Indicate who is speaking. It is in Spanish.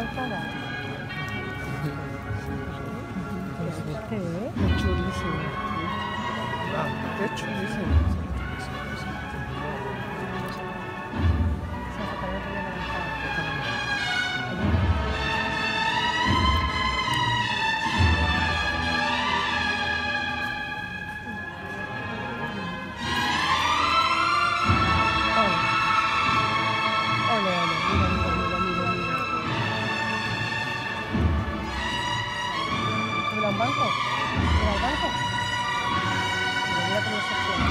Speaker 1: alfada. ¿Qué chulísimo. Ah, es chulísimo. banco. En el banco. En la primera sección.